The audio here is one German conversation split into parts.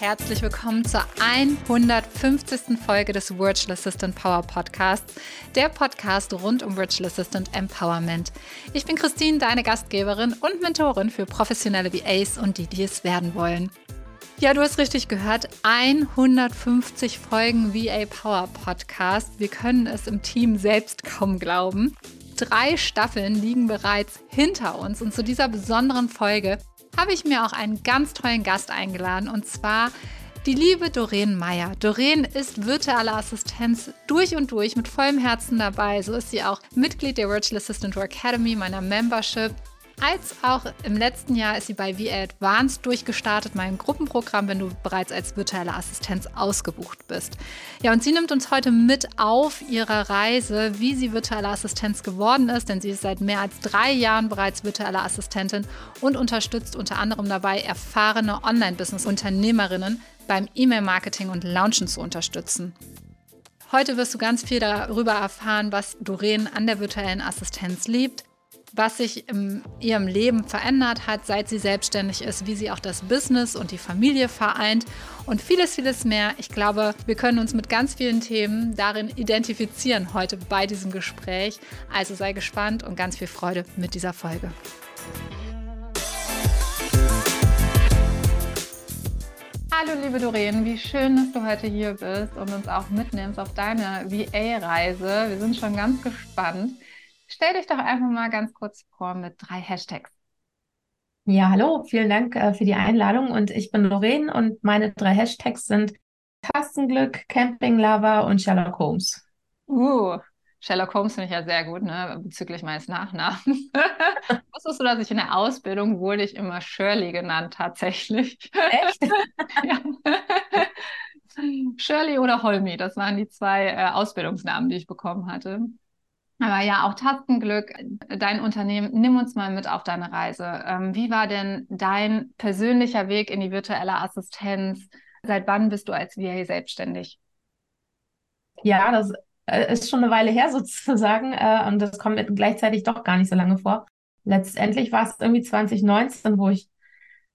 herzlich willkommen zur 150. Folge des Virtual Assistant Power Podcasts, der Podcast rund um Virtual Assistant Empowerment. Ich bin Christine, deine Gastgeberin und Mentorin für professionelle VAs und die, die es werden wollen. Ja, du hast richtig gehört. 150 Folgen VA Power Podcast. Wir können es im Team selbst kaum glauben. Drei Staffeln liegen bereits hinter uns und zu dieser besonderen Folge habe ich mir auch einen ganz tollen Gast eingeladen und zwar die liebe Doreen Meyer. Doreen ist virtuelle Assistenz durch und durch mit vollem Herzen dabei. So ist sie auch Mitglied der Virtual Assistant Academy, meiner Membership als auch im letzten Jahr ist sie bei VA Advanced durchgestartet, meinem Gruppenprogramm, wenn du bereits als virtuelle Assistenz ausgebucht bist. Ja, und sie nimmt uns heute mit auf ihrer Reise, wie sie virtuelle Assistenz geworden ist, denn sie ist seit mehr als drei Jahren bereits virtuelle Assistentin und unterstützt unter anderem dabei, erfahrene Online-Business-Unternehmerinnen beim E-Mail-Marketing und Launchen zu unterstützen. Heute wirst du ganz viel darüber erfahren, was Doreen an der virtuellen Assistenz liebt, was sich in ihrem Leben verändert hat, seit sie selbstständig ist, wie sie auch das Business und die Familie vereint und vieles, vieles mehr. Ich glaube, wir können uns mit ganz vielen Themen darin identifizieren heute bei diesem Gespräch. Also sei gespannt und ganz viel Freude mit dieser Folge. Hallo liebe Doreen, wie schön, dass du heute hier bist und uns auch mitnimmst auf deine VA-Reise. Wir sind schon ganz gespannt. Stell dich doch einfach mal ganz kurz vor mit drei Hashtags. Ja, hallo, vielen Dank äh, für die Einladung und ich bin Lorraine und meine drei Hashtags sind Tastenglück, Camping Lover und Sherlock Holmes. Uh, Sherlock Holmes finde ich ja sehr gut, ne, bezüglich meines Nachnamens. Wusstest du, dass ich in der Ausbildung wurde ich immer Shirley genannt, tatsächlich? Echt? ja. Shirley oder Holmi, das waren die zwei äh, Ausbildungsnamen, die ich bekommen hatte. Aber ja, auch Tastenglück, dein Unternehmen, nimm uns mal mit auf deine Reise. Ähm, wie war denn dein persönlicher Weg in die virtuelle Assistenz? Seit wann bist du als VA selbstständig? Ja, das äh, ist schon eine Weile her sozusagen äh, und das kommt gleichzeitig doch gar nicht so lange vor. Letztendlich war es irgendwie 2019, wo ich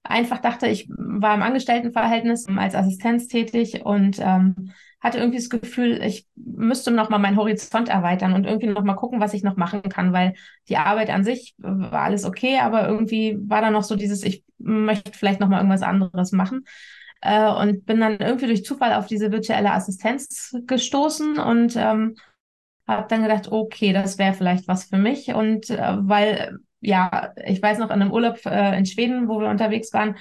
einfach dachte, ich war im Angestelltenverhältnis als Assistenz tätig und ähm, hatte irgendwie das Gefühl, ich müsste noch mal meinen Horizont erweitern und irgendwie noch mal gucken, was ich noch machen kann, weil die Arbeit an sich war alles okay, aber irgendwie war da noch so dieses, ich möchte vielleicht noch mal irgendwas anderes machen. Äh, und bin dann irgendwie durch Zufall auf diese virtuelle Assistenz gestoßen und ähm, habe dann gedacht, okay, das wäre vielleicht was für mich. Und äh, weil, ja, ich weiß noch, in einem Urlaub äh, in Schweden, wo wir unterwegs waren,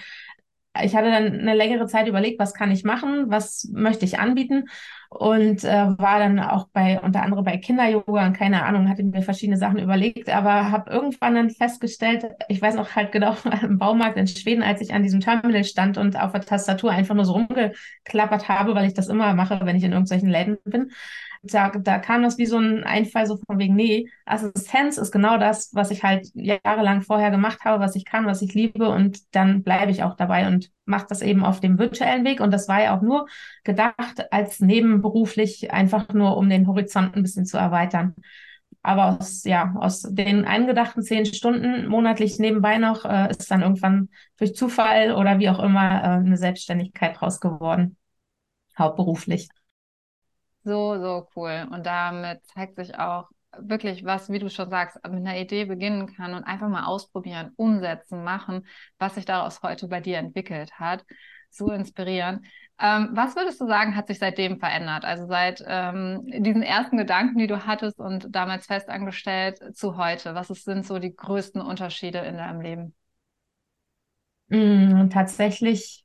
ich hatte dann eine längere Zeit überlegt, was kann ich machen, was möchte ich anbieten und äh, war dann auch bei unter anderem bei Kinder-Yoga und keine Ahnung, hatte mir verschiedene Sachen überlegt, aber habe irgendwann dann festgestellt, ich weiß noch halt genau im Baumarkt in Schweden, als ich an diesem Terminal stand und auf der Tastatur einfach nur so rumgeklappert habe, weil ich das immer mache, wenn ich in irgendwelchen Läden bin, da, da kam das wie so ein Einfall so von wegen, nee, Assistenz ist genau das, was ich halt jahrelang vorher gemacht habe, was ich kann, was ich liebe und dann bleibe ich auch dabei und mache das eben auf dem virtuellen Weg und das war ja auch nur gedacht als nebenberuflich, einfach nur um den Horizont ein bisschen zu erweitern. Aber aus, ja, aus den eingedachten zehn Stunden monatlich nebenbei noch äh, ist dann irgendwann durch Zufall oder wie auch immer äh, eine Selbstständigkeit raus geworden, hauptberuflich. So, so cool. Und damit zeigt sich auch wirklich was, wie du schon sagst, mit einer Idee beginnen kann und einfach mal ausprobieren, umsetzen, machen, was sich daraus heute bei dir entwickelt hat. So inspirierend. Ähm, was würdest du sagen, hat sich seitdem verändert? Also seit ähm, diesen ersten Gedanken, die du hattest und damals festangestellt zu heute. Was ist, sind so die größten Unterschiede in deinem Leben? Mm, tatsächlich,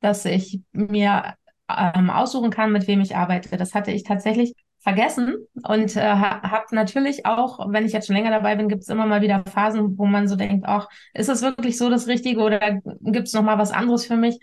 dass ich mir ähm, aussuchen kann, mit wem ich arbeite. Das hatte ich tatsächlich vergessen und äh, habe natürlich auch, wenn ich jetzt schon länger dabei bin, gibt es immer mal wieder Phasen, wo man so denkt, ach, ist es wirklich so das Richtige oder gibt es noch mal was anderes für mich?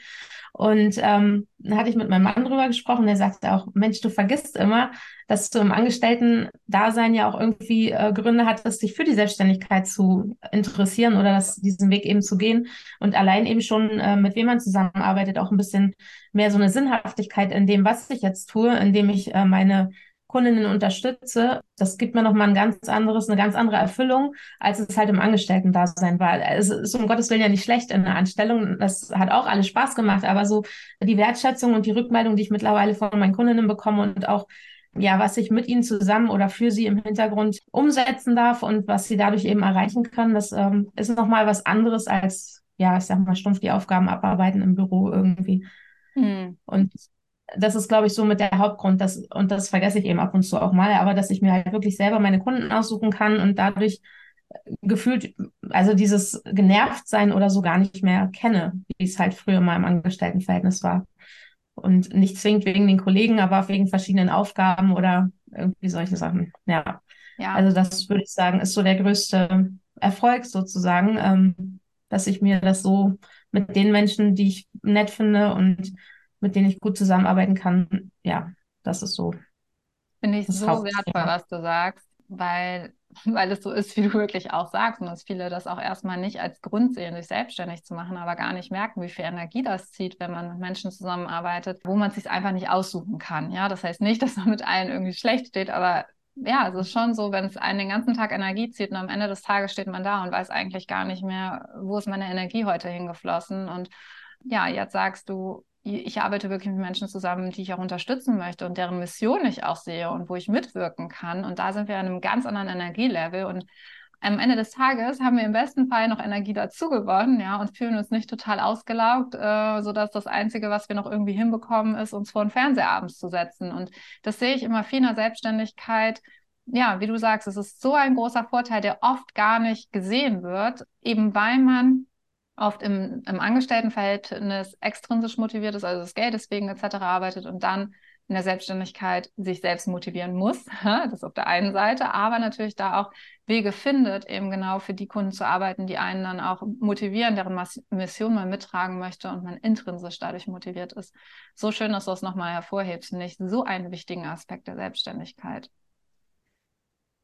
Und ähm, dann hatte ich mit meinem Mann drüber gesprochen, der sagte auch, Mensch, du vergisst immer, dass du im Angestellten-Dasein ja auch irgendwie äh, Gründe hattest, dich für die Selbstständigkeit zu interessieren oder das, diesen Weg eben zu gehen. Und allein eben schon, äh, mit wem man zusammenarbeitet, auch ein bisschen mehr so eine Sinnhaftigkeit in dem, was ich jetzt tue, indem ich äh, meine Kundinnen unterstütze, das gibt mir nochmal ein ganz anderes, eine ganz andere Erfüllung, als es halt im Angestellten-Dasein war. Es ist um Gottes Willen ja nicht schlecht in der Anstellung. Das hat auch alles Spaß gemacht, aber so die Wertschätzung und die Rückmeldung, die ich mittlerweile von meinen Kundinnen bekomme und auch ja, was ich mit ihnen zusammen oder für sie im Hintergrund umsetzen darf und was sie dadurch eben erreichen kann, das ähm, ist nochmal was anderes als, ja, ich sag mal, stumpf die Aufgaben abarbeiten im Büro irgendwie. Hm. Und das ist, glaube ich, so mit der Hauptgrund, dass, und das vergesse ich eben ab und zu auch mal, aber dass ich mir halt wirklich selber meine Kunden aussuchen kann und dadurch äh, gefühlt, also dieses genervt sein oder so gar nicht mehr kenne, wie es halt früher mal im Angestelltenverhältnis war. Und nicht zwingend wegen den Kollegen, aber wegen verschiedenen Aufgaben oder irgendwie solche Sachen. Ja. ja. Also das würde ich sagen, ist so der größte Erfolg sozusagen, ähm, dass ich mir das so mit den Menschen, die ich nett finde und mit denen ich gut zusammenarbeiten kann. Ja, das ist so. Finde ich so wertvoll, was du sagst, weil, weil es so ist, wie du wirklich auch sagst und dass viele das auch erstmal nicht als Grund sehen, sich selbstständig zu machen, aber gar nicht merken, wie viel Energie das zieht, wenn man mit Menschen zusammenarbeitet, wo man es sich einfach nicht aussuchen kann. Ja, das heißt nicht, dass man mit allen irgendwie schlecht steht, aber ja, es ist schon so, wenn es einen den ganzen Tag Energie zieht und am Ende des Tages steht man da und weiß eigentlich gar nicht mehr, wo ist meine Energie heute hingeflossen und ja, jetzt sagst du, ich arbeite wirklich mit Menschen zusammen, die ich auch unterstützen möchte und deren Mission ich auch sehe und wo ich mitwirken kann. Und da sind wir an einem ganz anderen Energielevel. Und am Ende des Tages haben wir im besten Fall noch Energie dazu gewonnen, ja, und fühlen uns nicht total ausgelaugt, äh, sodass das Einzige, was wir noch irgendwie hinbekommen, ist, uns vor den Fernseher abends zu setzen. Und das sehe ich immer viel in der Selbstständigkeit. Ja, wie du sagst, es ist so ein großer Vorteil, der oft gar nicht gesehen wird, eben weil man oft im, im Angestelltenverhältnis extrinsisch motiviert ist, also das Geld deswegen etc. arbeitet und dann in der Selbstständigkeit sich selbst motivieren muss. Das auf der einen Seite, aber natürlich da auch Wege findet, eben genau für die Kunden zu arbeiten, die einen dann auch motivieren, deren Mission man mittragen möchte und man intrinsisch dadurch motiviert ist. So schön, dass du es nochmal hervorhebst, ich so einen wichtigen Aspekt der Selbstständigkeit.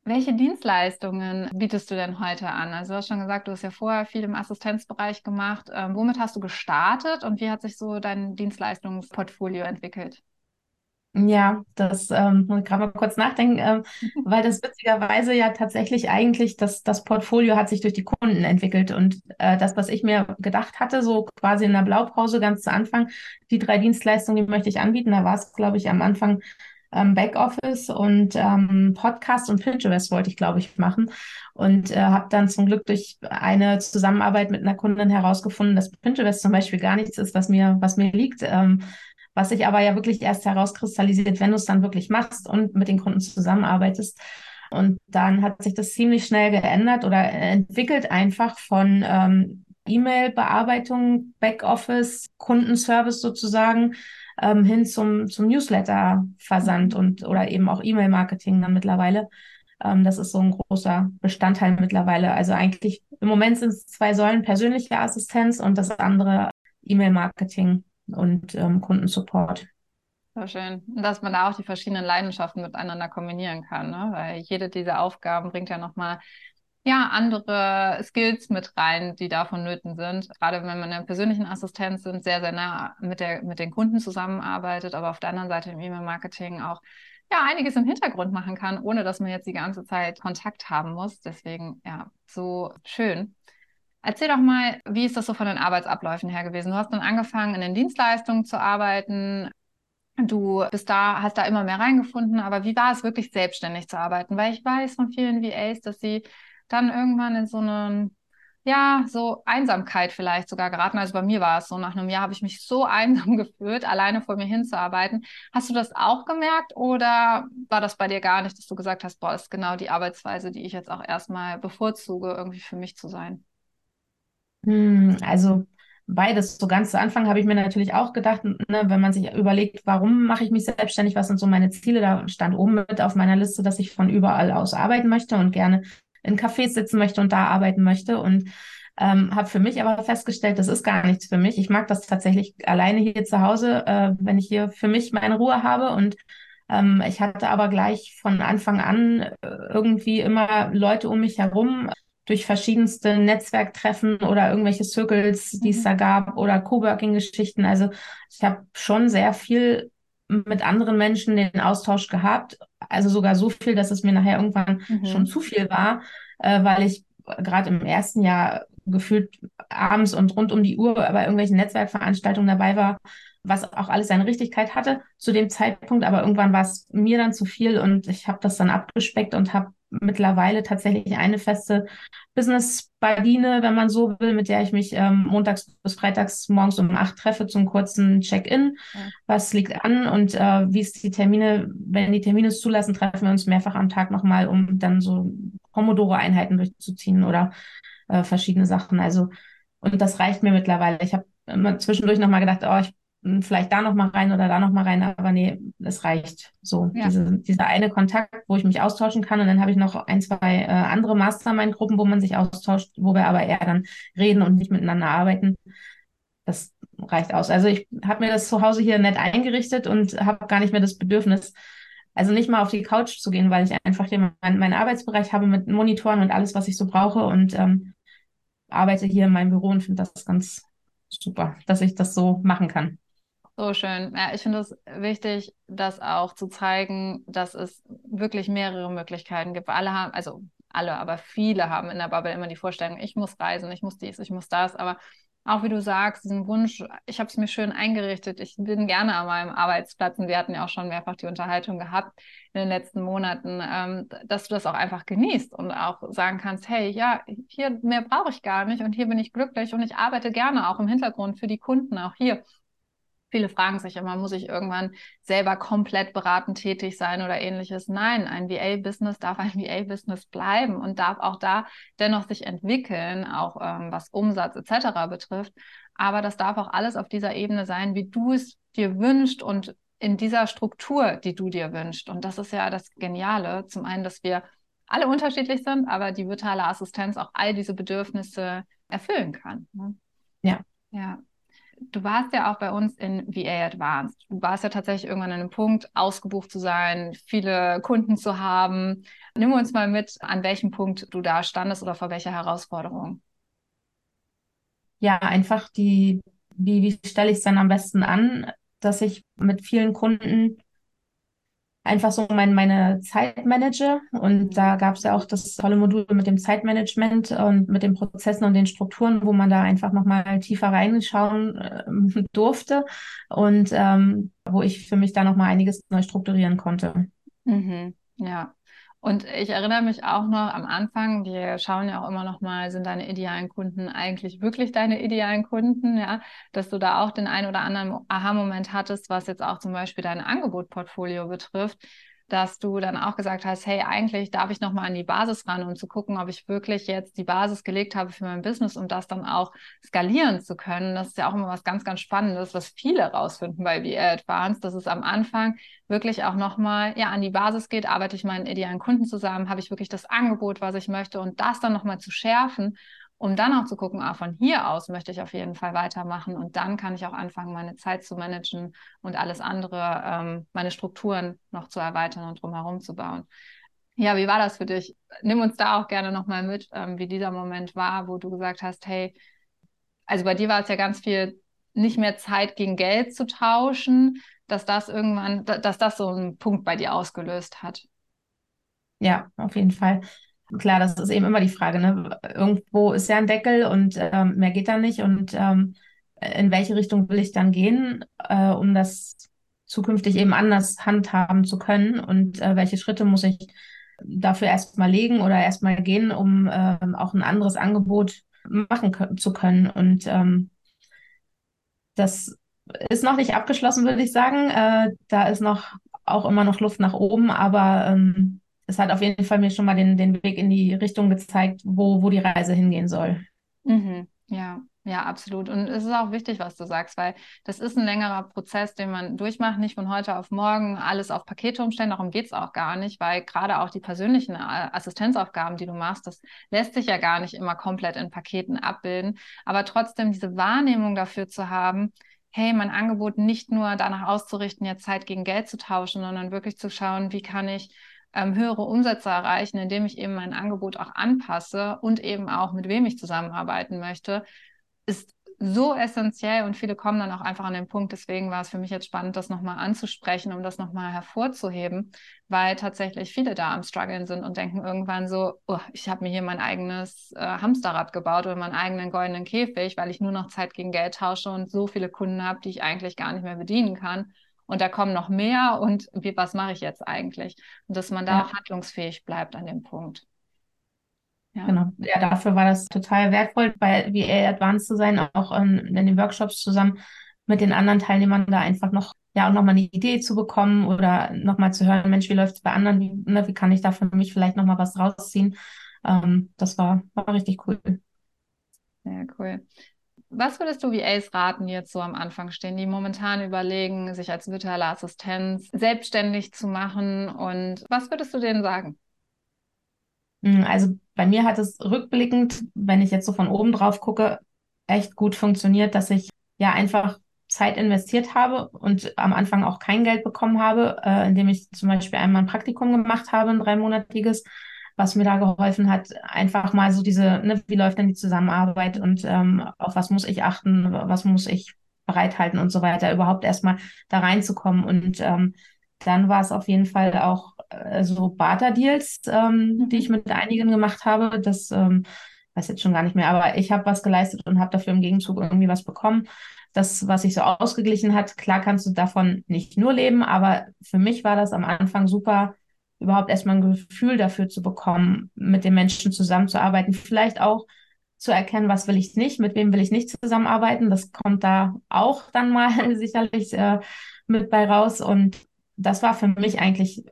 Welche Dienstleistungen bietest du denn heute an? Also du hast schon gesagt, du hast ja vorher viel im Assistenzbereich gemacht. Ähm, womit hast du gestartet und wie hat sich so dein Dienstleistungsportfolio entwickelt? Ja, das ähm, muss ich gerade mal kurz nachdenken, ähm, weil das witzigerweise ja tatsächlich eigentlich das, das Portfolio hat sich durch die Kunden entwickelt und äh, das, was ich mir gedacht hatte, so quasi in der Blaupause ganz zu Anfang, die drei Dienstleistungen, die möchte ich anbieten, da war es, glaube ich, am Anfang ähm, Backoffice und ähm, Podcast und Pinterest wollte ich, glaube ich, machen. Und äh, habe dann zum Glück durch eine Zusammenarbeit mit einer Kundin herausgefunden, dass Pinterest zum Beispiel gar nichts ist, was mir, was mir liegt. Ähm, was sich aber ja wirklich erst herauskristallisiert, wenn du es dann wirklich machst und mit den Kunden zusammenarbeitest. Und dann hat sich das ziemlich schnell geändert oder entwickelt einfach von ähm, E-Mail-Bearbeitung, Backoffice, Kundenservice sozusagen ähm, hin zum, zum Newsletter-Versand und oder eben auch E-Mail-Marketing dann mittlerweile. Ähm, das ist so ein großer Bestandteil mittlerweile. Also eigentlich im Moment sind es zwei Säulen persönliche Assistenz und das andere E-Mail-Marketing und ähm, Kundensupport. So schön. dass man da auch die verschiedenen Leidenschaften miteinander kombinieren kann, ne? weil jede dieser Aufgaben bringt ja nochmal ja, andere Skills mit rein, die davon nöten sind. Gerade wenn man in der persönlichen Assistenz sind, sehr, sehr nah mit, der, mit den Kunden zusammenarbeitet, aber auf der anderen Seite im E-Mail-Marketing auch ja, einiges im Hintergrund machen kann, ohne dass man jetzt die ganze Zeit Kontakt haben muss. Deswegen, ja, so schön. Erzähl doch mal, wie ist das so von den Arbeitsabläufen her gewesen? Du hast dann angefangen, in den Dienstleistungen zu arbeiten. Du bist da, hast da immer mehr reingefunden, aber wie war es wirklich selbstständig zu arbeiten? Weil ich weiß von vielen VAs, dass sie dann irgendwann in so einen, ja, so Einsamkeit vielleicht sogar geraten. Also bei mir war es so, nach einem Jahr habe ich mich so einsam gefühlt, alleine vor mir hinzuarbeiten. Hast du das auch gemerkt oder war das bei dir gar nicht, dass du gesagt hast, boah, ist genau die Arbeitsweise, die ich jetzt auch erstmal bevorzuge, irgendwie für mich zu sein? Hm, also beides. So ganz zu Anfang habe ich mir natürlich auch gedacht, ne, wenn man sich überlegt, warum mache ich mich selbstständig, was sind so meine Ziele, da stand oben mit auf meiner Liste, dass ich von überall aus arbeiten möchte und gerne in Cafés sitzen möchte und da arbeiten möchte. Und ähm, habe für mich aber festgestellt, das ist gar nichts für mich. Ich mag das tatsächlich alleine hier zu Hause, äh, wenn ich hier für mich meine Ruhe habe. Und ähm, ich hatte aber gleich von Anfang an äh, irgendwie immer Leute um mich herum durch verschiedenste Netzwerktreffen oder irgendwelche Circles, die es mhm. da gab oder Coworking-Geschichten. Also ich habe schon sehr viel mit anderen Menschen den Austausch gehabt, also sogar so viel, dass es mir nachher irgendwann Mhm. schon zu viel war, äh, weil ich gerade im ersten Jahr gefühlt abends und rund um die Uhr bei irgendwelchen Netzwerkveranstaltungen dabei war, was auch alles seine Richtigkeit hatte zu dem Zeitpunkt. Aber irgendwann war es mir dann zu viel und ich habe das dann abgespeckt und habe mittlerweile tatsächlich eine feste Business-Badine, wenn man so will, mit der ich mich ähm, montags bis freitags morgens um acht treffe zum kurzen Check-in. Ja. Was liegt an und äh, wie ist die Termine, wenn die Termine es zulassen, treffen wir uns mehrfach am Tag nochmal, um dann so Pomodoro-Einheiten durchzuziehen oder äh, verschiedene Sachen. Also, und das reicht mir mittlerweile. Ich habe immer zwischendurch nochmal gedacht, oh, ich vielleicht da noch mal rein oder da noch mal rein, aber nee, es reicht so. Ja. Diese, dieser eine Kontakt, wo ich mich austauschen kann und dann habe ich noch ein, zwei äh, andere Mastermind-Gruppen, wo man sich austauscht, wo wir aber eher dann reden und nicht miteinander arbeiten. Das reicht aus. Also ich habe mir das zu Hause hier nett eingerichtet und habe gar nicht mehr das Bedürfnis, also nicht mal auf die Couch zu gehen, weil ich einfach hier meinen, meinen Arbeitsbereich habe mit Monitoren und alles, was ich so brauche und ähm, arbeite hier in meinem Büro und finde das ganz super, dass ich das so machen kann. So schön. Ja, ich finde es wichtig, das auch zu zeigen, dass es wirklich mehrere Möglichkeiten gibt. Alle haben, also alle, aber viele haben in der Bubble immer die Vorstellung, ich muss reisen, ich muss dies, ich muss das, aber auch wie du sagst, diesen Wunsch, ich habe es mir schön eingerichtet, ich bin gerne an meinem Arbeitsplatz und wir hatten ja auch schon mehrfach die Unterhaltung gehabt in den letzten Monaten, ähm, dass du das auch einfach genießt und auch sagen kannst, hey, ja, hier mehr brauche ich gar nicht und hier bin ich glücklich und ich arbeite gerne auch im Hintergrund für die Kunden, auch hier. Viele fragen sich immer, muss ich irgendwann selber komplett beratend tätig sein oder ähnliches? Nein, ein VA-Business darf ein VA-Business bleiben und darf auch da dennoch sich entwickeln, auch ähm, was Umsatz etc. betrifft. Aber das darf auch alles auf dieser Ebene sein, wie du es dir wünschst und in dieser Struktur, die du dir wünschst. Und das ist ja das Geniale. Zum einen, dass wir alle unterschiedlich sind, aber die virtuelle Assistenz auch all diese Bedürfnisse erfüllen kann. Ne? Ja. Ja du warst ja auch bei uns in VA Advanced. Du warst ja tatsächlich irgendwann an einem Punkt, ausgebucht zu sein, viele Kunden zu haben. Nimm uns mal mit, an welchem Punkt du da standest oder vor welcher Herausforderung. Ja, einfach die, wie, wie stelle ich es dann am besten an, dass ich mit vielen Kunden einfach so mein, meine Zeit manage. Und da gab es ja auch das tolle Modul mit dem Zeitmanagement und mit den Prozessen und den Strukturen, wo man da einfach nochmal tiefer reinschauen äh, durfte und ähm, wo ich für mich da nochmal einiges neu strukturieren konnte. Mhm. Ja. Und ich erinnere mich auch noch am Anfang, wir schauen ja auch immer noch mal, sind deine idealen Kunden eigentlich wirklich deine idealen Kunden, ja, dass du da auch den einen oder anderen Aha-Moment hattest, was jetzt auch zum Beispiel dein Angebotportfolio betrifft, dass du dann auch gesagt hast, hey, eigentlich darf ich nochmal an die Basis ran, um zu gucken, ob ich wirklich jetzt die Basis gelegt habe für mein Business, um das dann auch skalieren zu können. Das ist ja auch immer was ganz, ganz Spannendes, was viele rausfinden bei VR Advanced, dass es am Anfang wirklich auch nochmal ja, an die Basis geht, arbeite ich meinen idealen Kunden zusammen, habe ich wirklich das Angebot, was ich möchte? Und das dann nochmal zu schärfen um dann auch zu gucken, ah, von hier aus möchte ich auf jeden Fall weitermachen und dann kann ich auch anfangen, meine Zeit zu managen und alles andere, ähm, meine Strukturen noch zu erweitern und drumherum zu bauen. Ja, wie war das für dich? Nimm uns da auch gerne nochmal mit, ähm, wie dieser Moment war, wo du gesagt hast, hey, also bei dir war es ja ganz viel, nicht mehr Zeit gegen Geld zu tauschen, dass das irgendwann, dass das so einen Punkt bei dir ausgelöst hat. Ja, auf jeden Fall. Klar, das ist eben immer die Frage, ne? Irgendwo ist ja ein Deckel und ähm, mehr geht da nicht. Und ähm, in welche Richtung will ich dann gehen, äh, um das zukünftig eben anders handhaben zu können? Und äh, welche Schritte muss ich dafür erstmal legen oder erstmal gehen, um äh, auch ein anderes Angebot machen zu können? Und ähm, das ist noch nicht abgeschlossen, würde ich sagen. Äh, da ist noch auch immer noch Luft nach oben, aber ähm, es hat auf jeden Fall mir schon mal den, den Weg in die Richtung gezeigt, wo, wo die Reise hingehen soll. Mhm. Ja, ja, absolut. Und es ist auch wichtig, was du sagst, weil das ist ein längerer Prozess, den man durchmacht, nicht von heute auf morgen alles auf Pakete umstellen. Darum geht es auch gar nicht, weil gerade auch die persönlichen Assistenzaufgaben, die du machst, das lässt sich ja gar nicht immer komplett in Paketen abbilden. Aber trotzdem diese Wahrnehmung dafür zu haben, hey, mein Angebot nicht nur danach auszurichten, jetzt Zeit gegen Geld zu tauschen, sondern wirklich zu schauen, wie kann ich ähm, höhere Umsätze erreichen, indem ich eben mein Angebot auch anpasse und eben auch mit wem ich zusammenarbeiten möchte, ist so essentiell und viele kommen dann auch einfach an den Punkt. Deswegen war es für mich jetzt spannend, das nochmal anzusprechen, um das nochmal hervorzuheben, weil tatsächlich viele da am Struggeln sind und denken irgendwann so, oh, ich habe mir hier mein eigenes äh, Hamsterrad gebaut oder meinen eigenen goldenen Käfig, weil ich nur noch Zeit gegen Geld tausche und so viele Kunden habe, die ich eigentlich gar nicht mehr bedienen kann. Und da kommen noch mehr und wie, was mache ich jetzt eigentlich? Und dass man da ja. auch handlungsfähig bleibt an dem Punkt. Ja. Genau. Ja, dafür war das total wertvoll, bei VA Advanced zu sein, auch in, in den Workshops zusammen mit den anderen Teilnehmern da einfach noch, ja, auch nochmal eine Idee zu bekommen oder nochmal zu hören, Mensch, wie läuft es bei anderen, wie, ne, wie kann ich da für mich vielleicht nochmal was rausziehen? Ähm, das war, war richtig cool. Sehr cool. Was würdest du VAs raten, jetzt so am Anfang stehen, die momentan überlegen, sich als virtuelle Assistenz selbstständig zu machen? Und was würdest du denen sagen? Hm, also bei mir hat es rückblickend, wenn ich jetzt so von oben drauf gucke, echt gut funktioniert, dass ich ja einfach Zeit investiert habe und am Anfang auch kein Geld bekommen habe, äh, indem ich zum Beispiel einmal ein Praktikum gemacht habe, ein dreimonatiges, was mir da geholfen hat, einfach mal so diese, ne, wie läuft denn die Zusammenarbeit und ähm, auf was muss ich achten, was muss ich bereithalten und so weiter, überhaupt erstmal da reinzukommen. Und ähm, dann war es auf jeden Fall auch äh, so Barter-Deals, ähm, die ich mit einigen gemacht habe. Das ähm, weiß jetzt schon gar nicht mehr, aber ich habe was geleistet und habe dafür im Gegenzug irgendwie was bekommen. Das, was sich so ausgeglichen hat, klar kannst du davon nicht nur leben, aber für mich war das am Anfang super, überhaupt erstmal ein Gefühl dafür zu bekommen, mit den Menschen zusammenzuarbeiten. Vielleicht auch zu erkennen, was will ich nicht, mit wem will ich nicht zusammenarbeiten. Das kommt da auch dann mal sicherlich äh, mit bei raus. Und das war für mich eigentlich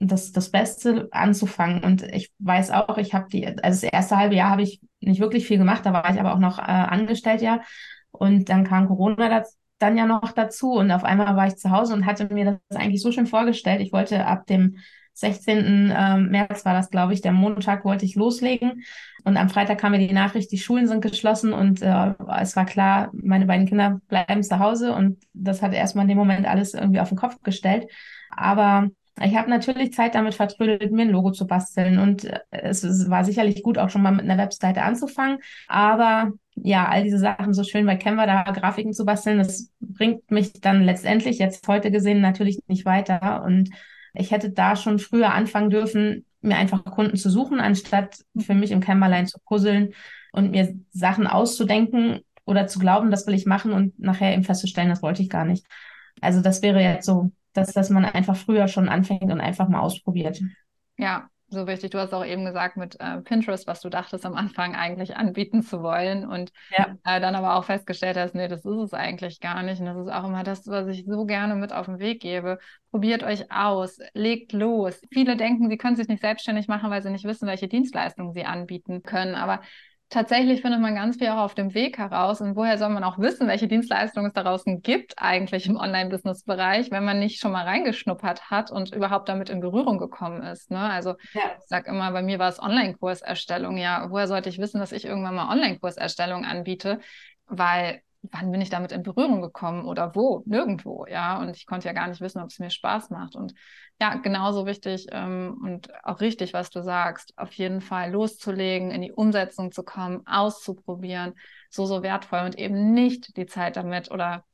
das, das Beste anzufangen. Und ich weiß auch, ich habe die, also das erste halbe Jahr habe ich nicht wirklich viel gemacht, da war ich aber auch noch äh, angestellt ja. Und dann kam Corona das, dann ja noch dazu und auf einmal war ich zu Hause und hatte mir das eigentlich so schön vorgestellt. Ich wollte ab dem 16. Ähm, März war das, glaube ich, der Montag wollte ich loslegen. Und am Freitag kam mir die Nachricht, die Schulen sind geschlossen und äh, es war klar, meine beiden Kinder bleiben zu Hause und das hat erstmal in dem Moment alles irgendwie auf den Kopf gestellt. Aber ich habe natürlich Zeit damit vertrödelt, mir ein Logo zu basteln und äh, es, es war sicherlich gut, auch schon mal mit einer Webseite anzufangen. Aber ja, all diese Sachen so schön bei Canva da Grafiken zu basteln, das bringt mich dann letztendlich jetzt heute gesehen natürlich nicht weiter. Und ich hätte da schon früher anfangen dürfen, mir einfach Kunden zu suchen, anstatt für mich im Kämmerlein zu puzzeln und mir Sachen auszudenken oder zu glauben, das will ich machen und nachher eben festzustellen, das wollte ich gar nicht. Also das wäre jetzt so dass, dass man einfach früher schon anfängt und einfach mal ausprobiert. Ja, so wichtig. Du hast auch eben gesagt mit äh, Pinterest, was du dachtest am Anfang eigentlich anbieten zu wollen und ja. äh, dann aber auch festgestellt hast, nee, das ist es eigentlich gar nicht. Und das ist auch immer das, was ich so gerne mit auf den Weg gebe. Probiert euch aus, legt los. Viele denken, sie können sich nicht selbstständig machen, weil sie nicht wissen, welche Dienstleistungen sie anbieten können. Aber tatsächlich findet man ganz viel auch auf dem Weg heraus. Und woher soll man auch wissen, welche Dienstleistungen es da draußen gibt eigentlich im Online-Business-Bereich, wenn man nicht schon mal reingeschnuppert hat und überhaupt damit in Berührung gekommen ist. Ne? Also ja. ich sage immer, bei mir war es Online-Kurserstellung. Ja, woher sollte ich wissen, dass ich irgendwann mal Online-Kurserstellung anbiete? Weil wann bin ich damit in Berührung gekommen oder wo? Nirgendwo, ja. Und ich konnte ja gar nicht wissen, ob es mir Spaß macht. Und ja, genauso wichtig ähm, und auch richtig, was du sagst, auf jeden Fall loszulegen, in die Umsetzung zu kommen, auszuprobieren, so, so wertvoll und eben nicht die Zeit damit oder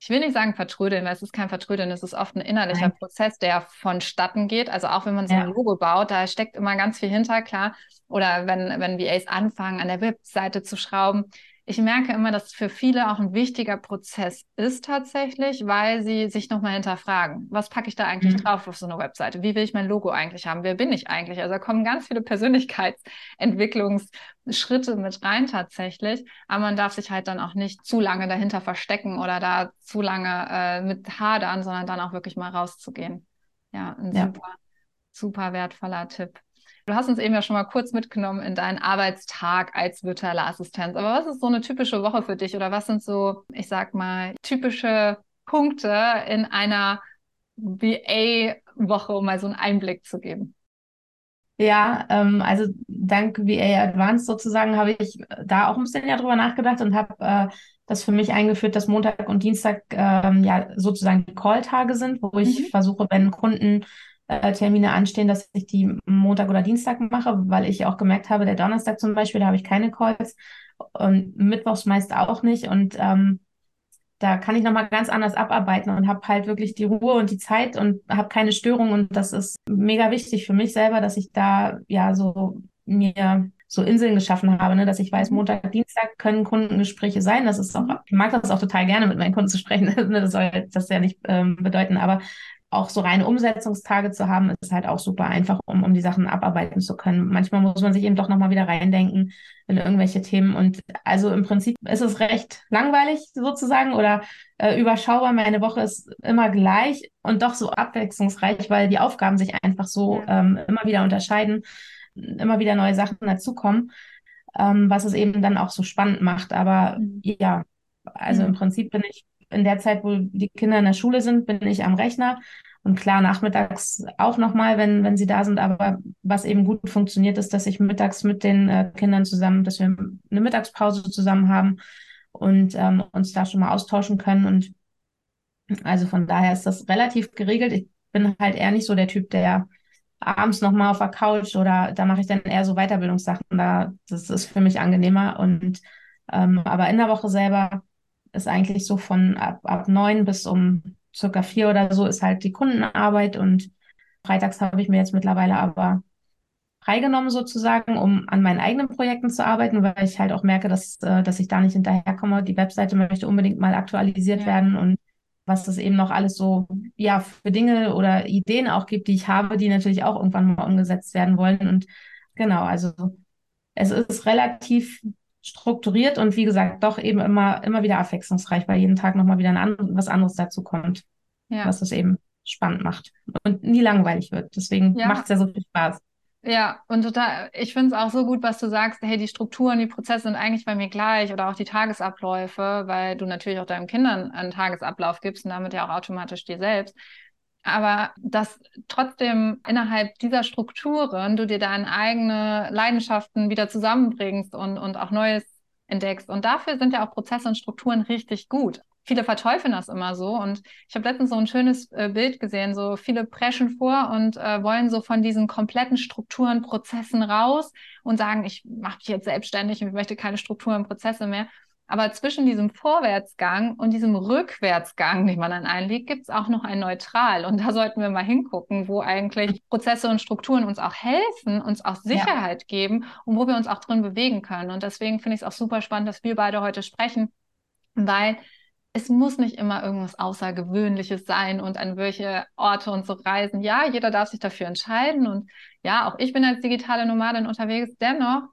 ich will nicht sagen vertrödeln, weil es ist kein Vertrödeln, es ist oft ein innerlicher Nein. Prozess, der vonstatten geht. Also auch wenn man so ja. ein Logo baut, da steckt immer ganz viel hinter, klar. Oder wenn, wenn VAs anfangen, an der Webseite zu schrauben, ich merke immer, dass für viele auch ein wichtiger Prozess ist tatsächlich, weil sie sich nochmal hinterfragen, was packe ich da eigentlich mhm. drauf auf so einer Webseite? Wie will ich mein Logo eigentlich haben? Wer bin ich eigentlich? Also da kommen ganz viele Persönlichkeitsentwicklungsschritte mit rein tatsächlich, aber man darf sich halt dann auch nicht zu lange dahinter verstecken oder da zu lange äh, mit hadern, sondern dann auch wirklich mal rauszugehen. Ja, ein ja. super, super wertvoller Tipp. Du hast uns eben ja schon mal kurz mitgenommen in deinen Arbeitstag als virtuelle Assistenz. Aber was ist so eine typische Woche für dich oder was sind so, ich sag mal, typische Punkte in einer VA-Woche, um mal so einen Einblick zu geben? Ja, ähm, also dank VA Advanced sozusagen habe ich da auch ein bisschen ja drüber nachgedacht und habe äh, das für mich eingeführt, dass Montag und Dienstag ähm, ja sozusagen die Call-Tage sind, wo ich mhm. versuche, wenn Kunden äh, Termine anstehen, dass ich die Montag oder Dienstag mache, weil ich auch gemerkt habe, der Donnerstag zum Beispiel, da habe ich keine Calls und Mittwochs meist auch nicht. Und ähm, da kann ich nochmal ganz anders abarbeiten und habe halt wirklich die Ruhe und die Zeit und habe keine Störung. Und das ist mega wichtig für mich selber, dass ich da ja so mir so Inseln geschaffen habe, ne? dass ich weiß. Montag, Dienstag können Kundengespräche sein. Das ist auch, ich mag das auch total gerne, mit meinen Kunden zu sprechen. Ne, das soll das ja nicht ähm, bedeuten, aber auch so reine Umsetzungstage zu haben, ist halt auch super einfach, um, um die Sachen abarbeiten zu können. Manchmal muss man sich eben doch nochmal wieder reindenken in irgendwelche Themen. Und also im Prinzip ist es recht langweilig sozusagen oder äh, überschaubar. Meine Woche ist immer gleich und doch so abwechslungsreich, weil die Aufgaben sich einfach so ähm, immer wieder unterscheiden, immer wieder neue Sachen dazukommen, ähm, was es eben dann auch so spannend macht. Aber mhm. ja, also mhm. im Prinzip bin ich in der Zeit, wo die Kinder in der Schule sind, bin ich am Rechner. Und klar, nachmittags auch nochmal, wenn, wenn sie da sind. Aber was eben gut funktioniert, ist, dass ich mittags mit den äh, Kindern zusammen, dass wir eine Mittagspause zusammen haben und ähm, uns da schon mal austauschen können. Und also von daher ist das relativ geregelt. Ich bin halt eher nicht so der Typ, der abends nochmal auf der Couch oder da mache ich dann eher so Weiterbildungssachen. Da, das ist für mich angenehmer. Und ähm, aber in der Woche selber ist eigentlich so von ab, ab neun bis um circa vier oder so ist halt die Kundenarbeit und freitags habe ich mir jetzt mittlerweile aber freigenommen sozusagen, um an meinen eigenen Projekten zu arbeiten, weil ich halt auch merke, dass, äh, dass ich da nicht hinterherkomme. Die Webseite möchte unbedingt mal aktualisiert ja. werden und was es eben noch alles so, ja, für Dinge oder Ideen auch gibt, die ich habe, die natürlich auch irgendwann mal umgesetzt werden wollen. Und genau, also es ist relativ strukturiert und wie gesagt, doch eben immer, immer wieder abwechslungsreich, weil jeden Tag nochmal wieder ein was anderes dazu kommt, ja. was es eben spannend macht und nie langweilig wird. Deswegen ja. macht es ja so viel Spaß. Ja, und total, ich finde es auch so gut, was du sagst, hey, die Strukturen, die Prozesse sind eigentlich bei mir gleich oder auch die Tagesabläufe, weil du natürlich auch deinen Kindern einen Tagesablauf gibst und damit ja auch automatisch dir selbst. Aber dass trotzdem innerhalb dieser Strukturen du dir deine eigene Leidenschaften wieder zusammenbringst und, und auch Neues entdeckst. Und dafür sind ja auch Prozesse und Strukturen richtig gut. Viele verteufeln das immer so. Und ich habe letztens so ein schönes äh, Bild gesehen. So viele preschen vor und äh, wollen so von diesen kompletten Strukturen, Prozessen raus und sagen, ich mache mich jetzt selbstständig und ich möchte keine Strukturen, Prozesse mehr. Aber zwischen diesem Vorwärtsgang und diesem Rückwärtsgang, den man dann einlegt, gibt es auch noch ein Neutral. Und da sollten wir mal hingucken, wo eigentlich Prozesse und Strukturen uns auch helfen, uns auch Sicherheit ja. geben und wo wir uns auch drin bewegen können. Und deswegen finde ich es auch super spannend, dass wir beide heute sprechen, weil es muss nicht immer irgendwas Außergewöhnliches sein und an welche Orte und so reisen. Ja, jeder darf sich dafür entscheiden. Und ja, auch ich bin als digitale Nomadin unterwegs. Dennoch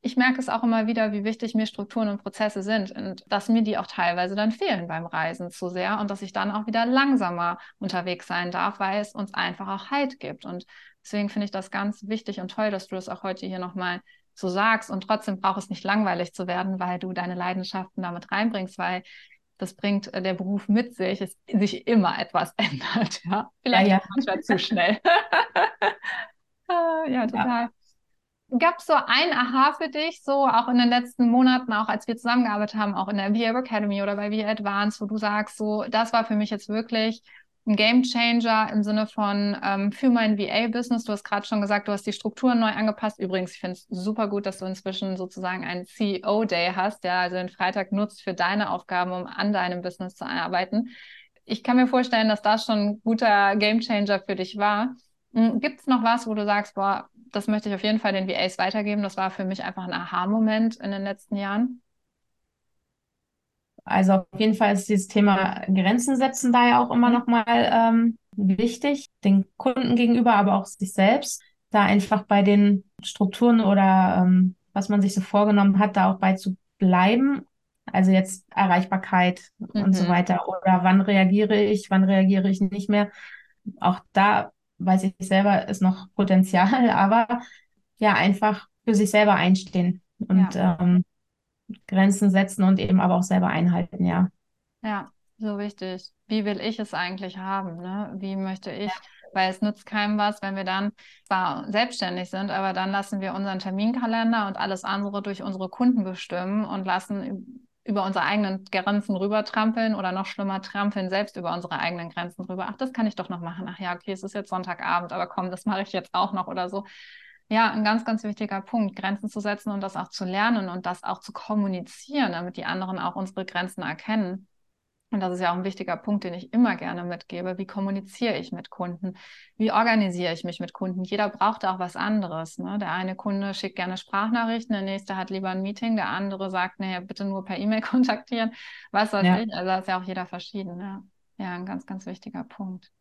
ich merke es auch immer wieder, wie wichtig mir Strukturen und Prozesse sind und dass mir die auch teilweise dann fehlen beim Reisen zu sehr und dass ich dann auch wieder langsamer unterwegs sein darf, weil es uns einfach auch Halt gibt. Und deswegen finde ich das ganz wichtig und toll, dass du das auch heute hier nochmal so sagst und trotzdem braucht es nicht langweilig zu werden, weil du deine Leidenschaften damit reinbringst, weil das bringt äh, der Beruf mit sich, es sich immer etwas ändert. Ja? Vielleicht ja, ja. manchmal zu schnell. Ah, ja, total. Ja. Gab es so ein Aha für dich, so auch in den letzten Monaten, auch als wir zusammengearbeitet haben, auch in der VA Academy oder bei VA Advanced, wo du sagst, so, das war für mich jetzt wirklich ein Game Changer im Sinne von ähm, für mein VA-Business. Du hast gerade schon gesagt, du hast die Strukturen neu angepasst. Übrigens, ich finde es super gut, dass du inzwischen sozusagen einen CEO-Day hast, der also den Freitag nutzt für deine Aufgaben, um an deinem Business zu arbeiten. Ich kann mir vorstellen, dass das schon ein guter Game Changer für dich war. Hm, Gibt es noch was, wo du sagst, boah, das möchte ich auf jeden Fall den VAs weitergeben. Das war für mich einfach ein Aha-Moment in den letzten Jahren. Also auf jeden Fall ist dieses Thema Grenzen setzen da ja auch immer mhm. nochmal ähm, wichtig, den Kunden gegenüber, aber auch sich selbst, da einfach bei den Strukturen oder ähm, was man sich so vorgenommen hat, da auch bei zu bleiben. Also jetzt Erreichbarkeit mhm. und so mhm. weiter. Oder wann reagiere ich, wann reagiere ich nicht mehr. Auch da weiß ich selber, ist noch Potenzial, aber ja, einfach für sich selber einstehen und ja. ähm, Grenzen setzen und eben aber auch selber einhalten, ja. Ja, so wichtig. Wie will ich es eigentlich haben? Ne? Wie möchte ich? Ja. Weil es nützt keinem was, wenn wir dann zwar selbstständig sind, aber dann lassen wir unseren Terminkalender und alles andere durch unsere Kunden bestimmen und lassen über unsere eigenen Grenzen rüber trampeln oder noch schlimmer trampeln selbst über unsere eigenen Grenzen rüber. Ach, das kann ich doch noch machen. Ach ja, okay, es ist jetzt Sonntagabend, aber komm, das mache ich jetzt auch noch oder so. Ja, ein ganz, ganz wichtiger Punkt, Grenzen zu setzen und das auch zu lernen und das auch zu kommunizieren, damit die anderen auch unsere Grenzen erkennen. Und das ist ja auch ein wichtiger Punkt, den ich immer gerne mitgebe. Wie kommuniziere ich mit Kunden? Wie organisiere ich mich mit Kunden? Jeder braucht auch was anderes. Ne? Der eine Kunde schickt gerne Sprachnachrichten, der nächste hat lieber ein Meeting, der andere sagt, naja, bitte nur per E-Mail kontaktieren. Was weiß ja. ich? Also da ist ja auch jeder verschieden. Ja. ja, ein ganz, ganz wichtiger Punkt.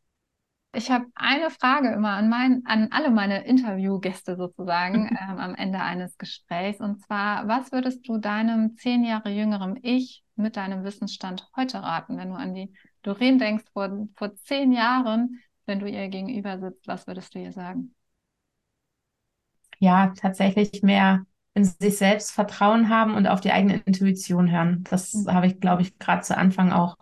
Ich habe eine Frage immer an, mein, an alle meine Interviewgäste sozusagen ähm, am Ende eines Gesprächs. Und zwar, was würdest du deinem zehn Jahre jüngeren Ich mit deinem Wissensstand heute raten, wenn du an die Doreen denkst vor, vor zehn Jahren, wenn du ihr gegenüber sitzt, was würdest du ihr sagen? Ja, tatsächlich mehr in sich selbst Vertrauen haben und auf die eigene Intuition hören. Das mhm. habe ich, glaube ich, gerade zu Anfang auch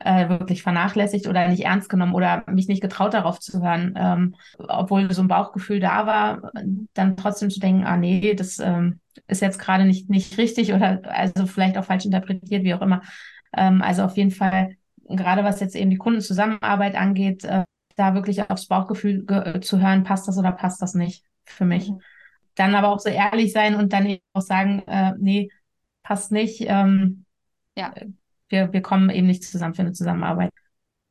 äh, wirklich vernachlässigt oder nicht ernst genommen oder mich nicht getraut, darauf zu hören. Ähm, obwohl so ein Bauchgefühl da war, dann trotzdem zu denken, ah nee, das ähm, ist jetzt gerade nicht, nicht richtig oder also vielleicht auch falsch interpretiert, wie auch immer. Ähm, also auf jeden Fall, gerade was jetzt eben die Kundenzusammenarbeit angeht, äh, da wirklich aufs Bauchgefühl ge zu hören, passt das oder passt das nicht für mich. Mhm. Dann aber auch so ehrlich sein und dann eben auch sagen, äh, nee, passt nicht. Ähm, ja wir, wir kommen eben nicht zusammen für eine Zusammenarbeit.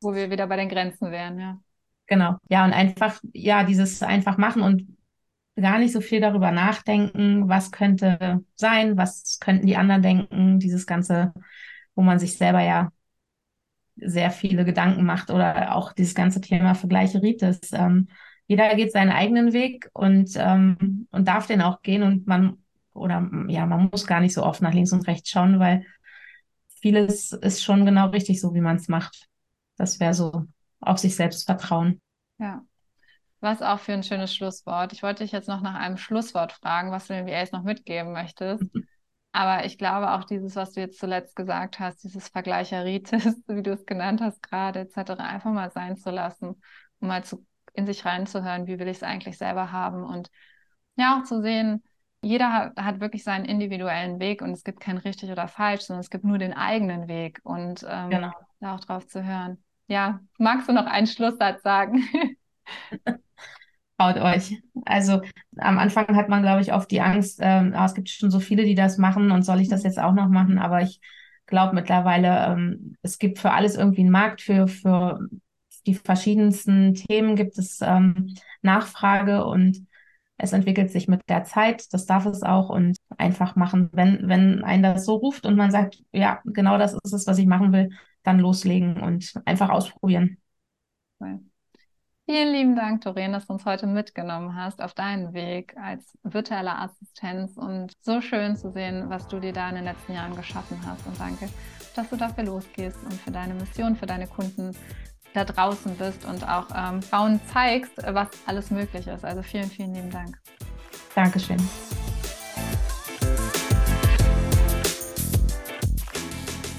Wo wir wieder bei den Grenzen wären, ja. Genau. Ja, und einfach, ja, dieses einfach machen und gar nicht so viel darüber nachdenken, was könnte sein, was könnten die anderen denken, dieses Ganze, wo man sich selber ja sehr viele Gedanken macht oder auch dieses ganze Thema Vergleicheritis. Ähm, jeder geht seinen eigenen Weg und, ähm, und darf den auch gehen und man, oder ja, man muss gar nicht so oft nach links und rechts schauen, weil vieles ist schon genau richtig so, wie man es macht. Das wäre so auf sich selbst vertrauen. Ja. Was auch für ein schönes Schlusswort. Ich wollte dich jetzt noch nach einem Schlusswort fragen, was du den VAs noch mitgeben möchtest. Mhm. Aber ich glaube auch dieses, was du jetzt zuletzt gesagt hast, dieses Vergleicheritis, wie du es genannt hast gerade, etc., einfach mal sein zu lassen, um mal zu, in sich reinzuhören, wie will ich es eigentlich selber haben und ja auch zu sehen, jeder hat, hat, wirklich seinen individuellen Weg und es gibt kein richtig oder falsch, sondern es gibt nur den eigenen Weg und ähm, genau. da auch drauf zu hören. Ja, magst du noch einen Schlusssatz sagen? Traut euch. Also am Anfang hat man, glaube ich, oft die Angst, ähm, oh, es gibt schon so viele, die das machen und soll ich das jetzt auch noch machen? Aber ich glaube mittlerweile, ähm, es gibt für alles irgendwie einen Markt für, für die verschiedensten Themen gibt es ähm, Nachfrage und es entwickelt sich mit der Zeit, das darf es auch und einfach machen. Wenn, wenn einen das so ruft und man sagt, ja, genau das ist es, was ich machen will, dann loslegen und einfach ausprobieren. Cool. Vielen lieben Dank, Doreen, dass du uns heute mitgenommen hast auf deinen Weg als virtuelle Assistenz und so schön zu sehen, was du dir da in den letzten Jahren geschaffen hast. Und danke, dass du dafür losgehst und für deine Mission, für deine Kunden da draußen bist und auch ähm, Frauen zeigst, was alles möglich ist. Also vielen, vielen lieben Dank. Dankeschön.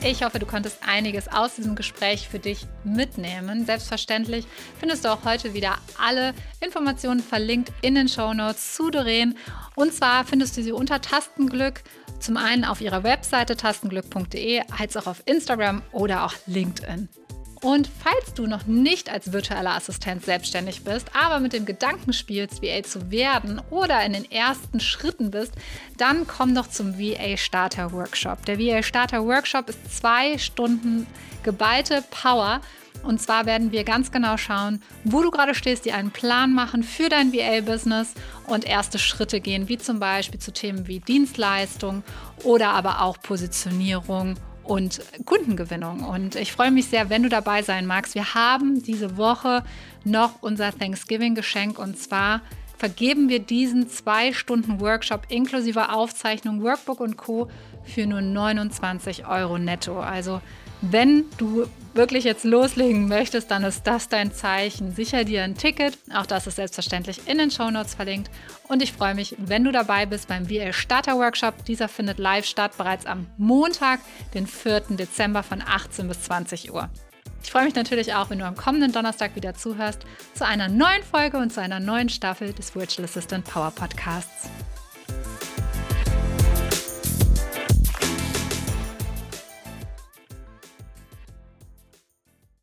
Ich hoffe, du konntest einiges aus diesem Gespräch für dich mitnehmen. Selbstverständlich findest du auch heute wieder alle Informationen verlinkt in den Show Notes zu Doreen. Und zwar findest du sie unter Tastenglück. Zum einen auf ihrer Webseite tastenglück.de, als auch auf Instagram oder auch LinkedIn. Und falls du noch nicht als virtueller Assistent selbstständig bist, aber mit dem Gedanken spielst, VA zu werden oder in den ersten Schritten bist, dann komm doch zum VA Starter Workshop. Der VA Starter Workshop ist zwei Stunden geballte Power. Und zwar werden wir ganz genau schauen, wo du gerade stehst, dir einen Plan machen für dein VA-Business und erste Schritte gehen, wie zum Beispiel zu Themen wie Dienstleistung oder aber auch Positionierung und Kundengewinnung. Und ich freue mich sehr, wenn du dabei sein magst. Wir haben diese Woche noch unser Thanksgiving-Geschenk und zwar vergeben wir diesen zwei Stunden Workshop inklusive Aufzeichnung, Workbook und Co. für nur 29 Euro netto. Also wenn du wirklich jetzt loslegen möchtest, dann ist das dein Zeichen. Sicher dir ein Ticket. Auch das ist selbstverständlich in den Show Notes verlinkt. Und ich freue mich, wenn du dabei bist beim VL Starter Workshop. Dieser findet live statt bereits am Montag, den 4. Dezember von 18 bis 20 Uhr. Ich freue mich natürlich auch, wenn du am kommenden Donnerstag wieder zuhörst zu einer neuen Folge und zu einer neuen Staffel des Virtual Assistant Power Podcasts.